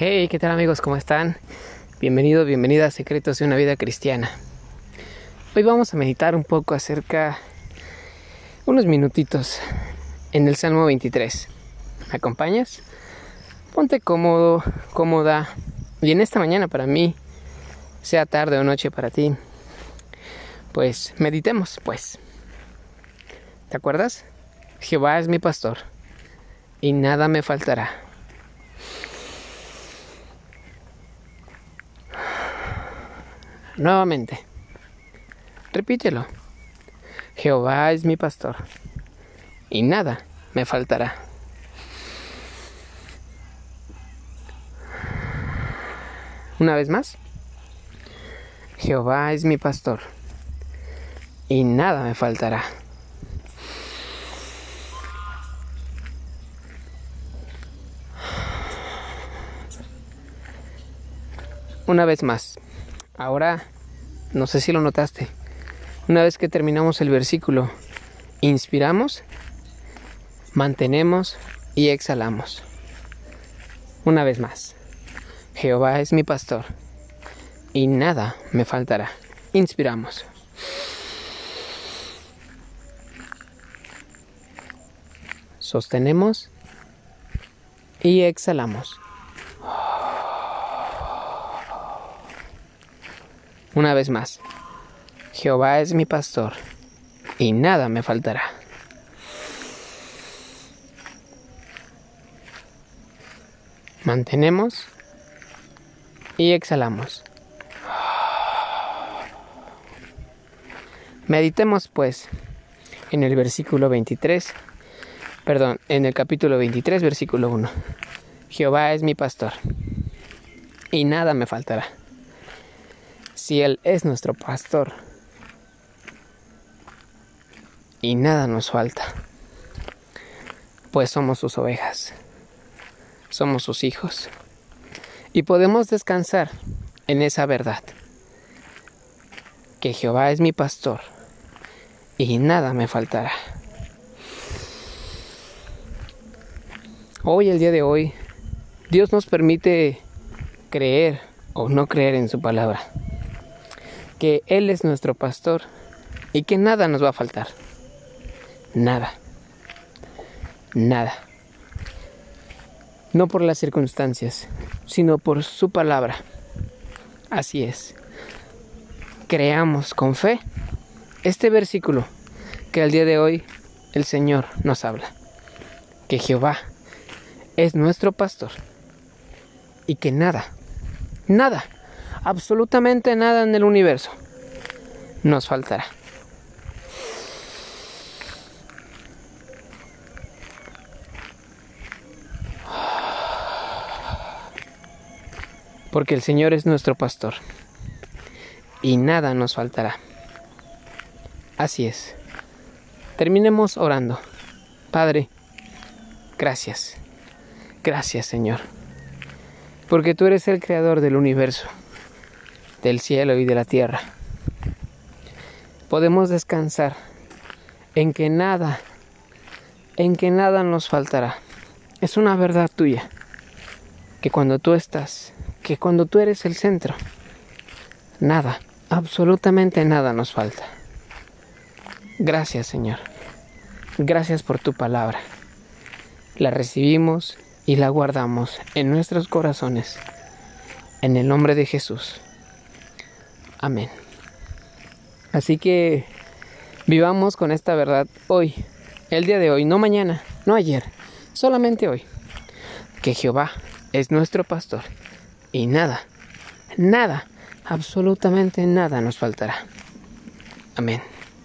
Hey, ¿qué tal amigos? ¿Cómo están? Bienvenidos, bienvenida a Secretos de una Vida Cristiana. Hoy vamos a meditar un poco acerca, unos minutitos, en el Salmo 23. ¿Me acompañas? Ponte cómodo, cómoda. Y en esta mañana para mí, sea tarde o noche para ti, pues meditemos, pues. ¿Te acuerdas? Jehová es mi pastor y nada me faltará. Nuevamente, repítelo. Jehová es mi pastor y nada me faltará. Una vez más. Jehová es mi pastor y nada me faltará. Una vez más. Ahora, no sé si lo notaste. Una vez que terminamos el versículo, inspiramos, mantenemos y exhalamos. Una vez más. Jehová es mi pastor y nada me faltará. Inspiramos. Sostenemos y exhalamos. Una vez más, Jehová es mi pastor y nada me faltará. Mantenemos y exhalamos. Meditemos pues en el versículo 23, perdón, en el capítulo 23, versículo 1. Jehová es mi pastor y nada me faltará. Si Él es nuestro pastor y nada nos falta, pues somos sus ovejas, somos sus hijos y podemos descansar en esa verdad, que Jehová es mi pastor y nada me faltará. Hoy, el día de hoy, Dios nos permite creer o no creer en su palabra, que Él es nuestro pastor y que nada nos va a faltar. Nada. Nada. No por las circunstancias, sino por su palabra. Así es. Creamos con fe este versículo que al día de hoy el Señor nos habla. Que Jehová es nuestro pastor y que nada, nada, absolutamente nada en el universo nos faltará. Porque el Señor es nuestro pastor y nada nos faltará. Así es. Terminemos orando. Padre, gracias. Gracias Señor. Porque tú eres el creador del universo, del cielo y de la tierra. Podemos descansar en que nada, en que nada nos faltará. Es una verdad tuya. Que cuando tú estás, que cuando tú eres el centro, nada, absolutamente nada nos falta. Gracias Señor. Gracias por tu palabra. La recibimos y la guardamos en nuestros corazones. En el nombre de Jesús. Amén. Así que vivamos con esta verdad hoy, el día de hoy, no mañana, no ayer, solamente hoy. Que Jehová es nuestro pastor y nada, nada, absolutamente nada nos faltará. Amén.